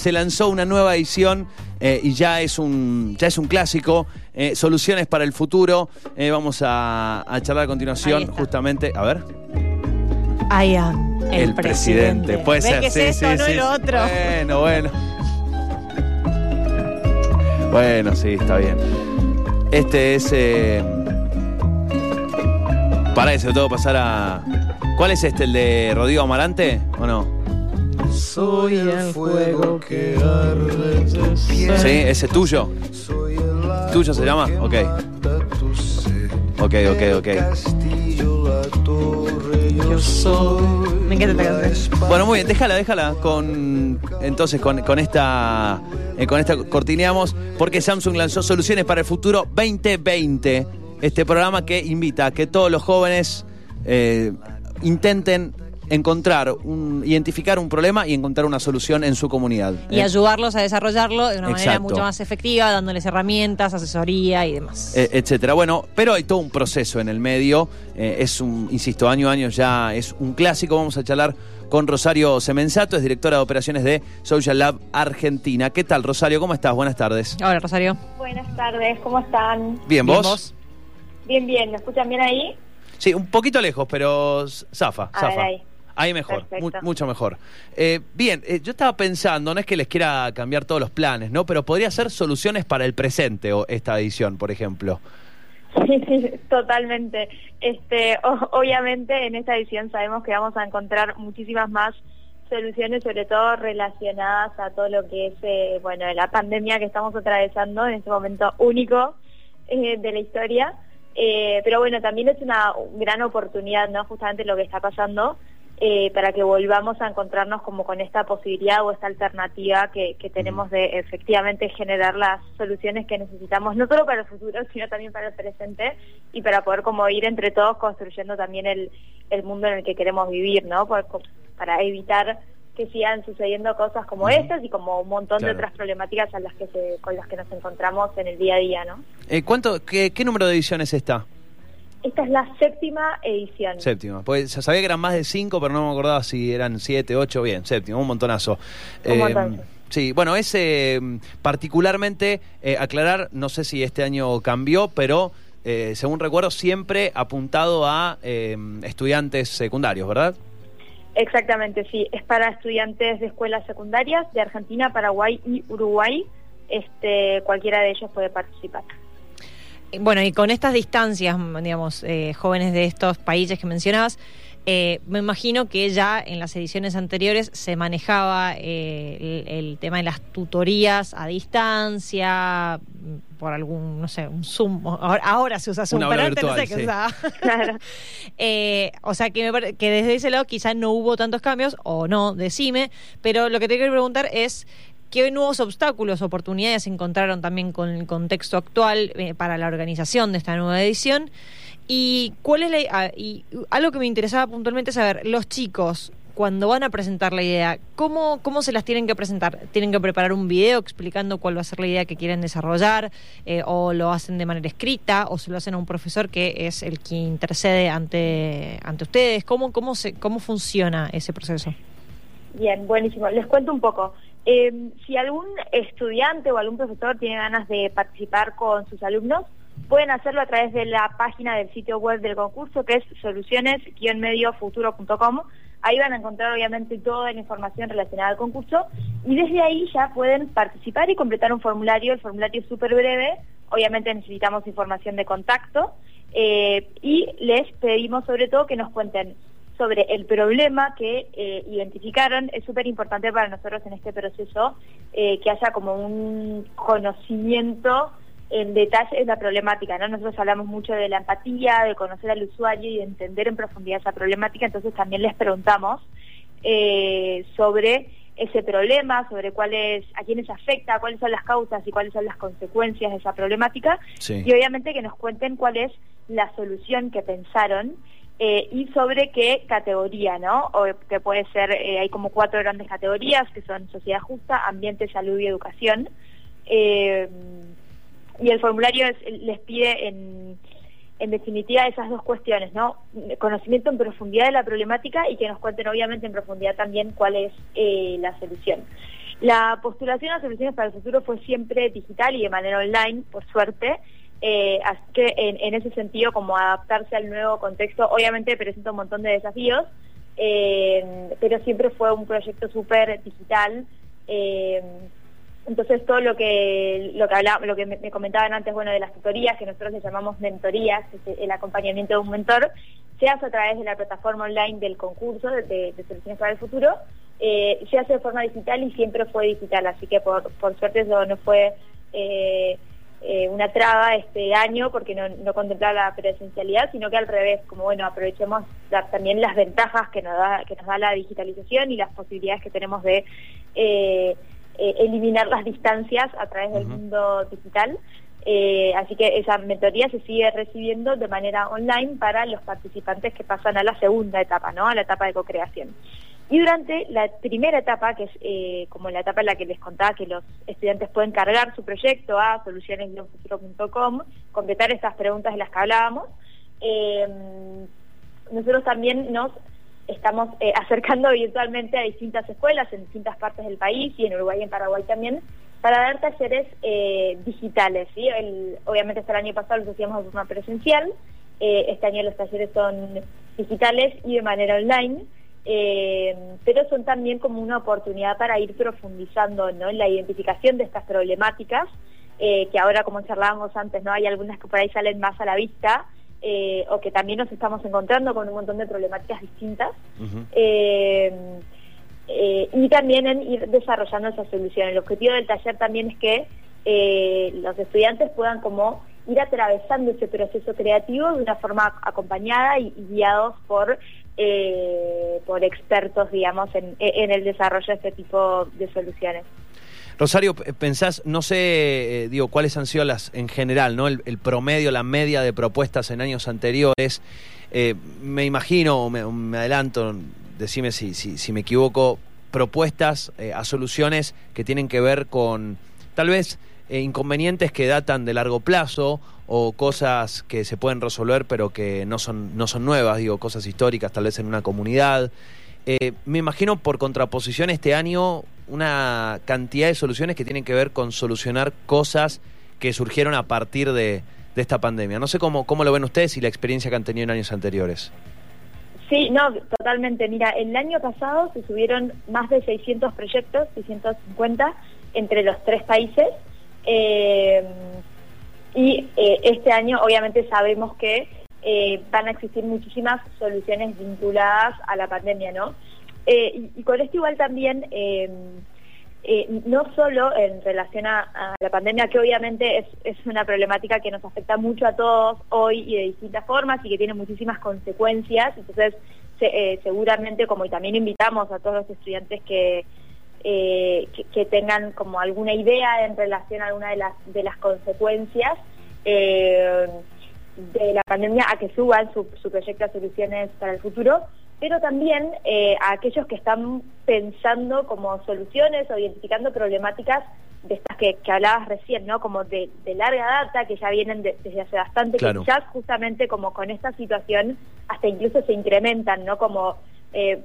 Se lanzó una nueva edición eh, y ya es un ya es un clásico. eh, soluciones para el futuro. Eh, vamos a, a charlar a continuación, justamente. A ver. I am el, presidente. Puede ¿Ves ser, que es sí, esto, sí, no otro? Bueno, bueno. Bueno, sí, está bien. Este es. Para eso, tengo que pasar a. ¿Cuál es este? ¿El de Rodrigo Amarante? ¿O no? Soy el fuego que arde de cielo. ¿Sí? ¿Ese es tuyo? Soy el agua ¿Tuyo se llama? Ok. tu. Ok, ok, ok. castillo, la torre, yo soy. Me encanta esta la canción. espada. Bueno, muy bien, déjala, déjala. Con, entonces, con, con esta eh, con esta cortineamos, porque Samsung lanzó Soluciones para el Futuro 2020. Este programa que invita a que todos los jóvenes eh, intenten encontrar, un, identificar un problema y encontrar una solución en su comunidad. Y Eh, ayudarlos a desarrollarlo de una manera mucho más efectiva, dándoles herramientas, asesoría y demás. eh, etcétera. Bueno, pero hay todo un proceso en el medio. eh, es un, insisto, año a año ya es un clásico. Vamos a charlar con Rosario Semenzato, es directora de operaciones de Social Lab Argentina. ¿Qué tal, Rosario? ¿Cómo estás? Buenas tardes. Ahora, Rosario. Buenas tardes, ¿cómo están? Bien, Bien, ¿vos? Bien, bien, ¿me escuchan bien ahí? Sí, un poquito lejos, pero zafa, A zafa. ver, ahí. Ahí mejor, mu- mucho mejor. Eh, bien, eh, yo estaba pensando, no es que les quiera cambiar todos los planes, ¿no? Pero podría ser soluciones para el presente o esta edición, por ejemplo. Sí, sí, totalmente. Este, o- obviamente en esta edición sabemos que vamos a encontrar muchísimas más soluciones, sobre todo relacionadas a todo lo que es, eh, bueno, la pandemia que estamos atravesando en este momento único eh, de la historia. Eh, pero bueno, también es una gran oportunidad, ¿no? Justamente lo que está pasando eh, para que volvamos a encontrarnos como con esta posibilidad o esta alternativa que, que tenemos de efectivamente generar las soluciones que necesitamos, no solo para el futuro, sino también para el presente y para poder como ir entre todos construyendo también el, el mundo en el que queremos vivir, ¿no? Por- para evitar que sigan sucediendo cosas como Ujú. estas y como un montón Claro. de otras problemáticas a las que se, con las que nos encontramos en el día a día, ¿no? Eh, ¿cuánto, qué, qué número de ediciones está? Esta es la séptima edición. Séptima. Pues ya sabía que eran más de cinco, pero no me acordaba si eran siete, ocho. Bien, séptima, un montonazo. Un montón. Sí, bueno, es eh, particularmente eh, aclarar, no sé si este año cambió, pero eh, según recuerdo, siempre apuntado a eh, estudiantes secundarios, ¿verdad? Exactamente, sí. Es para estudiantes de escuelas secundarias de Argentina, Paraguay y Uruguay. Este, cualquiera de ellos puede participar. Bueno, y con estas distancias, digamos, eh, jóvenes de estos países que mencionabas, eh, me imagino que ya en las ediciones anteriores se manejaba eh, el, el tema de las tutorías a distancia, mm, por algún, no sé, un Zoom. Ahora, ahora se usa Zoom, Una pero antes no sé qué sí. usaba. Claro. Eh, o sea, que, me que desde ese lado quizá no hubo tantos cambios, o no, decime, pero lo que te quiero preguntar es qué nuevos obstáculos, oportunidades encontraron también con el contexto actual eh, para la organización de esta nueva edición y cuál es la... ah, y algo que me interesaba puntualmente saber, los chicos, cuando van a presentar la idea, ¿cómo, ¿cómo se las tienen que presentar? ¿Tienen que preparar un video explicando cuál va a ser la idea que quieren desarrollar? Eh, ¿O lo hacen de manera escrita? ¿O se lo hacen a un profesor que es el que intercede ante, ante ustedes? ¿Cómo, cómo, se, ¿Cómo funciona ese proceso? Bien, buenísimo. Les cuento un poco. Eh, si algún estudiante o algún profesor tiene ganas de participar con sus alumnos, pueden hacerlo a través de la página del sitio web del concurso, que es soluciones-mediofuturo.com. Ahí van a encontrar obviamente toda la información relacionada al concurso y desde ahí ya pueden participar y completar un formulario. El formulario es súper breve, obviamente necesitamos información de contacto eh, y les pedimos sobre todo que nos cuenten sobre el problema que eh, identificaron. Es súper importante para nosotros en este proceso eh, que haya como un conocimiento en detalle de la problemática. ¿no? Nosotros hablamos mucho de la empatía, de conocer al usuario y de entender en profundidad esa problemática, entonces también les preguntamos eh, sobre ese problema, sobre cuáles, a quiénes afecta, cuáles son las causas y cuáles son las consecuencias de esa problemática Sí. y obviamente que nos cuenten cuál es la solución que pensaron eh, y sobre qué categoría, ¿no? O que puede ser, eh, hay como cuatro grandes categorías que son sociedad justa, ambiente, salud y educación. Eh, y el formulario es- les pide en, en definitiva esas dos cuestiones, ¿no? Conocimiento en profundidad de la problemática y que nos cuenten obviamente en profundidad también cuál es la solución. La postulación a soluciones para el futuro fue siempre digital y de manera online, por suerte. Eh, así que en, ese sentido, como adaptarse al nuevo contexto, obviamente presenta un montón de desafíos, eh, pero siempre fue un proyecto súper digital. Eh, entonces todo lo que lo que hablaba, lo que me, comentaban antes, bueno, de las tutorías, que nosotros le llamamos mentorías, el acompañamiento de un mentor, se hace a través de la plataforma online del concurso de, Soluciones para el Futuro, se hace de forma digital y siempre fue digital, así que por, por suerte eso no fue eh, una traba este año porque no, no contemplaba la presencialidad, sino que al revés, como bueno, aprovechemos también las ventajas que nos da que nos da la digitalización y las posibilidades que tenemos de eh, eliminar las distancias a través del mundo digital. Eh, así que esa mentoría se sigue recibiendo de manera online para los participantes que pasan a la segunda etapa, ¿no? A la etapa de co-creación. Y durante la primera etapa, que es eh, como la etapa en la que les contaba que los estudiantes pueden cargar su proyecto a solucionesguionfuturo.com, completar estas preguntas de las que hablábamos, nosotros también nos estamos eh, acercando virtualmente a distintas escuelas en distintas partes del país y en Uruguay y en Paraguay también para dar talleres eh, digitales. obviamente hasta el año pasado los hacíamos de forma presencial, este año los talleres son digitales y de manera online, pero son también como una oportunidad para ir profundizando ¿no? en la identificación de estas problemáticas, que ahora como charlábamos antes, no hay algunas que por ahí salen más a la vista, eh, o que también nos estamos encontrando con un montón de problemáticas distintas. Eh, eh, y también en ir desarrollando esa solución. El objetivo del taller también es que los estudiantes puedan como ir atravesando ese proceso creativo de una forma acompañada y, guiados por por expertos, digamos, en, el desarrollo de este tipo de soluciones. Rosario, pensás, no sé, eh, digo, cuáles han sido las, en general, ¿no? El, promedio, la media de propuestas en años anteriores. Eh, me imagino, o me, adelanto, decime si, si, me equivoco, propuestas eh, a soluciones que tienen que ver con tal vez inconvenientes que datan de largo plazo o cosas que se pueden resolver pero que no son, no son nuevas, digo, cosas históricas tal vez en una comunidad. me imagino por contraposición este año una cantidad de soluciones que tienen que ver con solucionar cosas que surgieron a partir de, esta pandemia. No sé cómo, cómo lo ven ustedes y la experiencia que han tenido en años anteriores. Sí, no, totalmente. Mira, el año pasado se subieron más de 600 proyectos, 650, entre los tres países. Eh, y eh, este año obviamente sabemos que eh, van a existir muchísimas soluciones vinculadas a la pandemia, ¿no? Y, con esto igual también, eh, no solo en relación a, la pandemia, que obviamente es, una problemática que nos afecta mucho a todos hoy y de distintas formas y que tiene muchísimas consecuencias, entonces seguramente como y también invitamos a todos los estudiantes que, que, tengan como alguna idea en relación a alguna de las, de las consecuencias, de la pandemia a que suban su, su proyecto de soluciones para el futuro, pero también eh, a aquellos que están pensando como soluciones o identificando problemáticas de estas que, hablabas recién, ¿no? Como de, larga data, que ya vienen desde hace bastante, que quizás justamente como con esta situación hasta incluso se incrementan, ¿no? Como eh,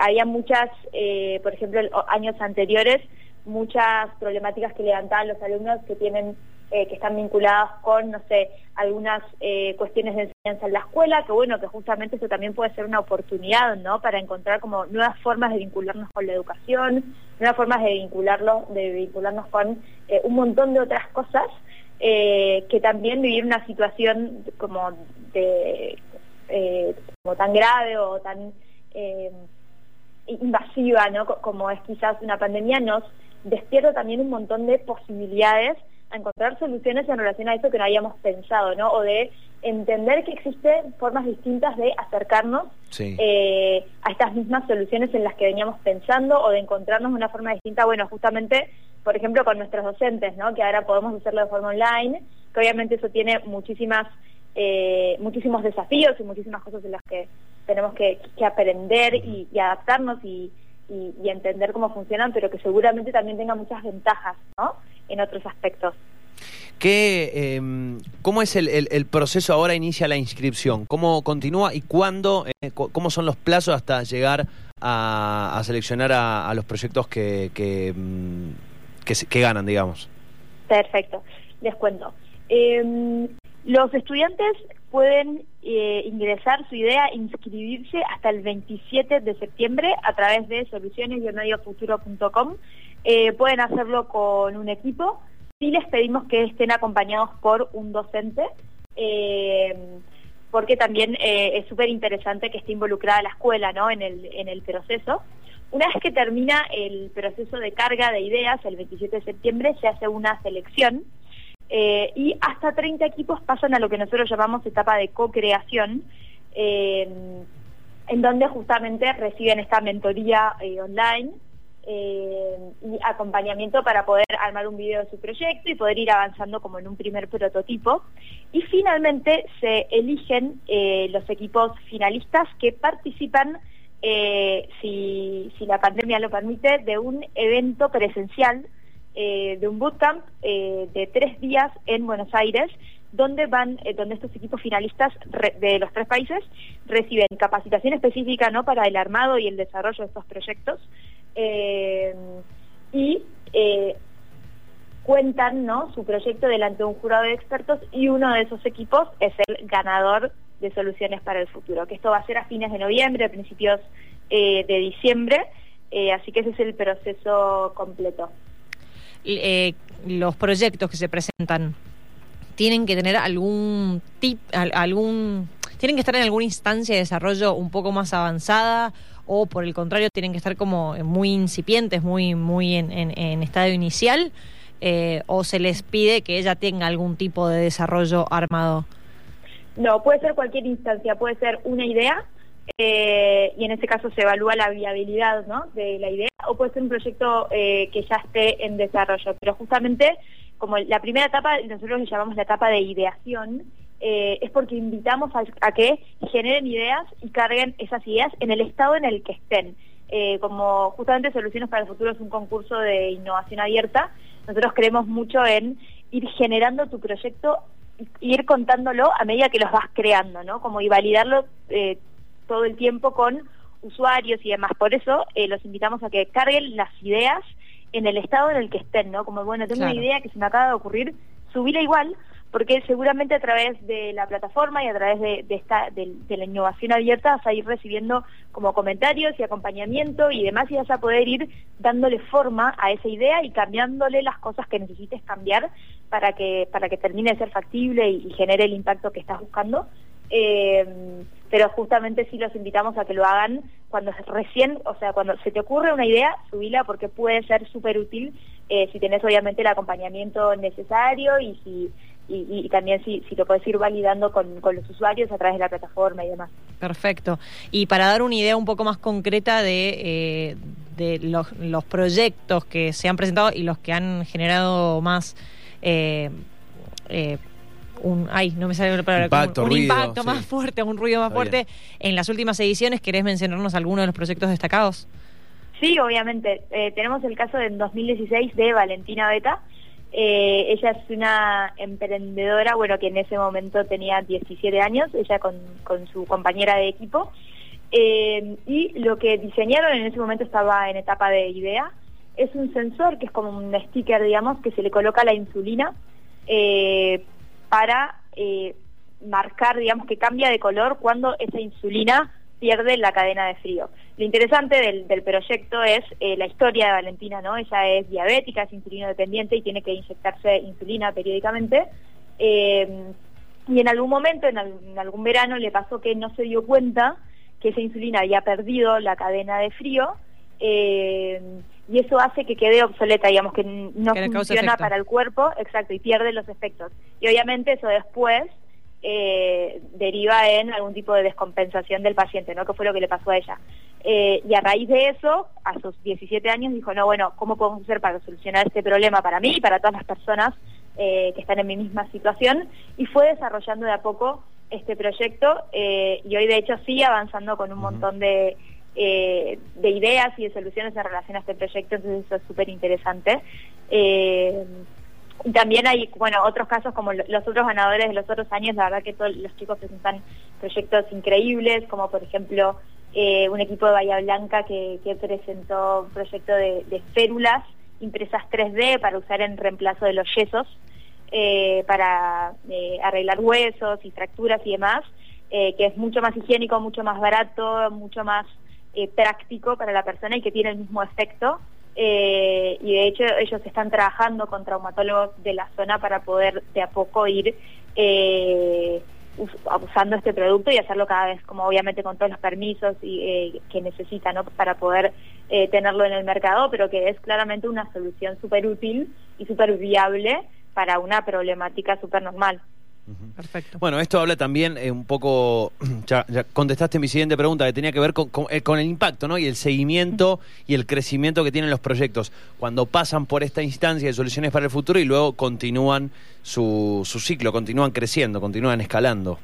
había muchas, eh, por ejemplo, años anteriores, muchas problemáticas que levantaban los alumnos que tienen eh, que están vinculadas con, no sé, algunas eh, cuestiones de enseñanza en la escuela, que bueno, que justamente eso también puede ser una oportunidad, ¿no? Para encontrar como nuevas formas de vincularnos con la educación, nuevas formas de vincularlo, de vincularnos con un montón de otras cosas, que también vivir una situación como de como tan grave o tan invasiva, ¿no? Como es quizás una pandemia, nos despierta también un montón de posibilidades a encontrar soluciones en relación a eso que no habíamos pensado, ¿no? O de entender que existen formas distintas de acercarnos eh, a estas mismas soluciones en las que veníamos pensando o de encontrarnos de una forma distinta, bueno, justamente, por ejemplo, con nuestros docentes, ¿no? Que ahora podemos hacerlo de forma online, que obviamente eso tiene muchísimas, eh, muchísimos desafíos y muchísimas cosas en las que tenemos que, aprender y, adaptarnos y, y, entender cómo funcionan, pero que seguramente también tenga muchas ventajas, ¿no? en otros aspectos. ¿Qué, em, ¿Cómo es el, el, proceso ahora inicia la inscripción? ¿Cómo continúa y cuándo? Eh, ¿Cómo son los plazos hasta llegar a, a seleccionar a, a los proyectos que, que, que, que ganan, digamos. Perfecto, les cuento. Eh, los estudiantes pueden eh, ingresar su idea, inscribirse hasta el 27 de septiembre a través de soluciones-mediofuturo.com. Eh, pueden hacerlo con un equipo. Sí les pedimos que estén acompañados por un docente, eh, porque también eh, es súper interesante que esté involucrada la escuela ¿no? en, el, en el proceso. Una vez que termina el proceso de carga de ideas, el 27 de septiembre, se hace una selección eh, y hasta 30 equipos pasan a lo que nosotros llamamos etapa de co-creación, eh, en donde justamente reciben esta mentoría eh, online y acompañamiento para poder armar un video de su proyecto y poder ir avanzando como en un primer prototipo. Y finalmente se eligen los equipos finalistas que participan, si la pandemia lo permite, de un evento presencial eh, de un bootcamp eh, de tres días en Buenos Aires, donde van, eh, donde estos equipos finalistas de los tres países reciben capacitación específica no para el armado y el desarrollo de estos proyectos y cuentan no su proyecto delante de un jurado de expertos y uno de esos equipos es el ganador de soluciones para el futuro que esto va a ser a fines de noviembre principios de diciembre así que ese es el proceso completo eh, los proyectos que se presentan tienen que tener algún tip, al- algún tienen que estar en alguna instancia de desarrollo un poco más avanzada o por el contrario tienen que estar como muy incipientes, muy muy en, en- en estadio inicial eh, o se les pide que ella tenga algún tipo de desarrollo armado. No, puede ser cualquier instancia, puede ser una idea eh, y en ese caso se evalúa la viabilidad ¿no? de la idea o puede ser un proyecto eh, que ya esté en desarrollo. Pero justamente como la primera etapa, nosotros le llamamos la etapa de ideación, eh, es porque invitamos a, que generen ideas y carguen esas ideas en el estado en el que estén. Como justamente Soluciones para el Futuro es un concurso de innovación abierta, nosotros creemos mucho en ir generando tu proyecto ir contándolo a medida que los vas creando, ¿no? Como y validarlo todo el tiempo con usuarios y demás. Por eso eh, los invitamos a que carguen las ideas en el estado en el que estén, ¿no? Como, bueno, tengo Claro. una idea que se me acaba de ocurrir, subíla igual, porque seguramente a través de la plataforma y a través de, de esta de, de la innovación abierta vas a ir recibiendo como comentarios y acompañamiento y demás y vas a poder ir dándole forma a esa idea y cambiándole las cosas que necesites cambiar para que para que termine de ser factible y, y genere el impacto que estás buscando. Eh, pero justamente sí los invitamos a que lo hagan cuando recién, o sea, cuando se te ocurre una idea, subila porque puede ser súper útil eh, si tenés obviamente el acompañamiento necesario y si y también si, si lo puedes ir validando con, con los usuarios a través de la plataforma y demás. Perfecto. Y para dar una idea un poco más concreta de, eh, de los, los proyectos que se han presentado y los que han generado más eh, eh, un ay no me sale la palabra Impacto, como un ruido, impacto sí. más fuerte un ruido más Está fuerte en las últimas ediciones querés mencionarnos alguno de los proyectos destacados Sí, obviamente. Eh, tenemos el caso del 2016 de Valentina Beta. Eh, ella es una emprendedora, bueno, que en ese momento tenía 17 años, ella con, con su compañera de equipo. Eh, y lo que diseñaron en ese momento estaba en etapa de idea. Es un sensor que es como un sticker, digamos, que se le coloca la insulina eh, para eh, marcar, digamos, que cambia de color cuando esa insulina pierde la cadena de frío. Lo interesante del, del proyecto es eh, la historia de Valentina, ¿no? Ella es diabética, es insulino dependiente y tiene que inyectarse insulina periódicamente. Eh, y en algún momento, en, al- en algún verano, le pasó que no se dio cuenta que esa insulina había perdido la cadena de frío y eso hace que quede obsoleta, digamos, que no Que funciona para el cuerpo, exacto, y pierde los efectos. Y obviamente eso después eh, deriva en algún tipo de descompensación del paciente, ¿no? Que fue lo que le pasó a ella. Eh, y a raíz de eso, a sus 17 años, dijo, no, bueno, ¿cómo podemos hacer para solucionar este problema para mí y para todas las personas eh, que están en mi misma situación? Y fue desarrollando de a poco este proyecto eh, y hoy de hecho sigue avanzando con un montón de, eh, de ideas y de soluciones en relación a este proyecto, entonces eso es súper interesante. Eh, también hay, bueno, otros casos como lo- los otros ganadores de los otros años, la verdad que todos los chicos presentan proyectos increíbles, como por ejemplo eh, un equipo de Bahía Blanca que, presentó un proyecto de, de férulas impresas 3D para usar en reemplazo de los yesos, para arreglar huesos y fracturas y demás, que es mucho más higiénico, mucho más barato, mucho más eh, práctico para la persona y que tiene el mismo efecto. Eh, y de hecho ellos están trabajando con traumatólogos de la zona para poder de a poco ir eh, us- usando este producto y hacerlo cada vez como obviamente con todos los permisos y, eh, que necesita ¿no? para poder tenerlo en el mercado, pero que es claramente una solución súper útil y súper viable para una problemática súper normal. Perfecto. Bueno, esto habla también eh, un poco, ya, ya contestaste mi siguiente pregunta, que tenía que ver con, con, eh, con el impacto, ¿no? Y el seguimiento y el crecimiento que tienen los proyectos cuando pasan por esta instancia de soluciones para el futuro y luego continúan su, su ciclo, continúan creciendo, continúan escalando.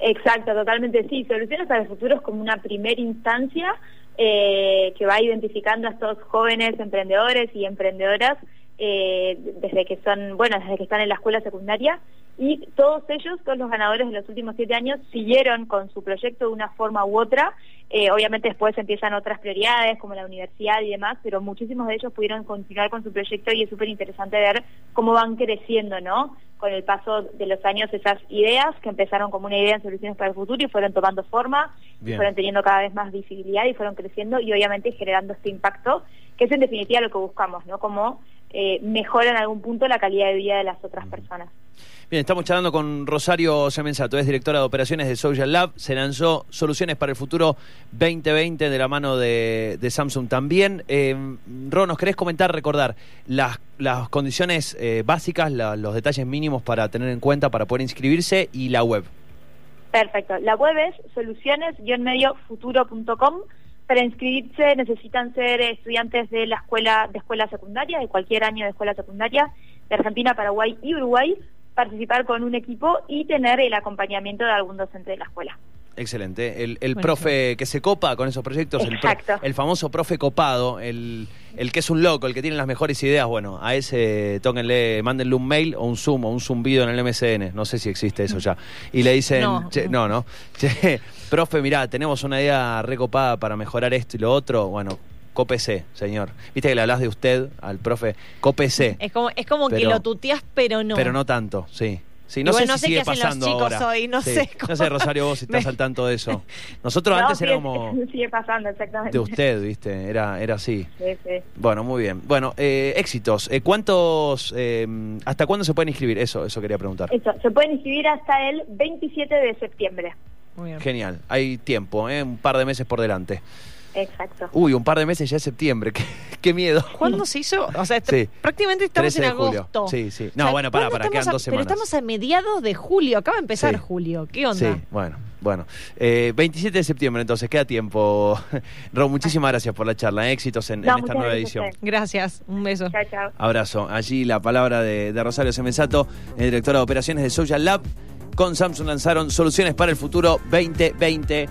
Exacto, totalmente sí. Soluciones para el futuro es como una primera instancia eh, que va identificando a estos jóvenes emprendedores y emprendedoras eh, desde que son, bueno, desde que están en la escuela secundaria y todos ellos, todos los ganadores de los últimos siete años, siguieron con su proyecto de una forma u otra. Eh, obviamente después empiezan otras prioridades como la universidad y demás, pero muchísimos de ellos pudieron continuar con su proyecto y es súper interesante ver cómo van creciendo, ¿no? Con el paso de los años esas ideas que empezaron como una idea en soluciones para el futuro y fueron tomando forma, y fueron teniendo cada vez más visibilidad y fueron creciendo y obviamente generando este impacto, que es en definitiva lo que buscamos, ¿no? Como eh, mejora en algún punto la calidad de vida de las otras personas. Bien, estamos charlando con Rosario Semenzato, es directora de operaciones de Social Lab. Se lanzó Soluciones para el Futuro 2020 de la mano de, de Samsung también. Eh, Ro, ¿nos querés comentar, recordar las, las condiciones eh, básicas, los detalles mínimos para tener en cuenta para poder inscribirse y la web? Perfecto. La web es soluciones-futuro.com. Para inscribirse necesitan ser estudiantes de la escuela de escuela secundaria, de cualquier año de escuela secundaria, de Argentina, Paraguay y Uruguay, participar con un equipo y tener el acompañamiento de algún docente de la escuela. Excelente. El, el profe que se copa con esos proyectos, el, pro- Exacto. el famoso profe copado, el, el que es un loco, el que tiene las mejores ideas, bueno, a ese tóquenle, mándenle un mail o un Zoom o un zumbido en el MSN, no sé si existe eso ya. Y le dicen, No. "Che, no, no, Che, profe, mirá, tenemos una idea recopada para mejorar esto y lo otro, bueno, cópese, señor. Viste que le hablas de usted al profe, cópese, Es como, es como que lo tuteas, pero no. pero no tanto, sí. Sí, no Igual sé no si sé sigue qué hacen los pasando chicos ahora. hoy, no Sí. sé No sé, Rosario, vos si estás al tanto de eso. Nosotros No, antes sigue- era como Sigue pasando, exactamente. de usted, ¿viste? Era, era así. Sí, sí. Bueno, muy bien. Bueno, eh, éxitos. Eh, ¿Cuántos, eh, hasta cuándo se pueden inscribir? Eso, eso quería preguntar. Eso, se pueden inscribir hasta el 27 de septiembre. Muy bien. Genial. Hay tiempo, ¿eh? Un par de meses por delante. Exacto. Uy, un par de meses ya es septiembre. Qué, qué miedo. ¿Cuándo se hizo? O sea, Sí. prácticamente estamos 13 en de julio. agosto. Sí, sí. No, bueno, pará, ¿cuándo pará, quedan a- dos semanas. Pero estamos a mediados de julio, acaba de empezar Sí. julio. ¿Qué onda? Sí, bueno, bueno. Eh, 27 de septiembre, entonces, queda tiempo. Ro, muchísimas gracias por la charla. Éxitos en, esta nueva edición. Gracias, un beso. Chao, chao. Abrazo. Allí la palabra de, de Rosario Semenzato, eh, directora de operaciones de Social Lab. Con Samsung lanzaron soluciones para el futuro 2020.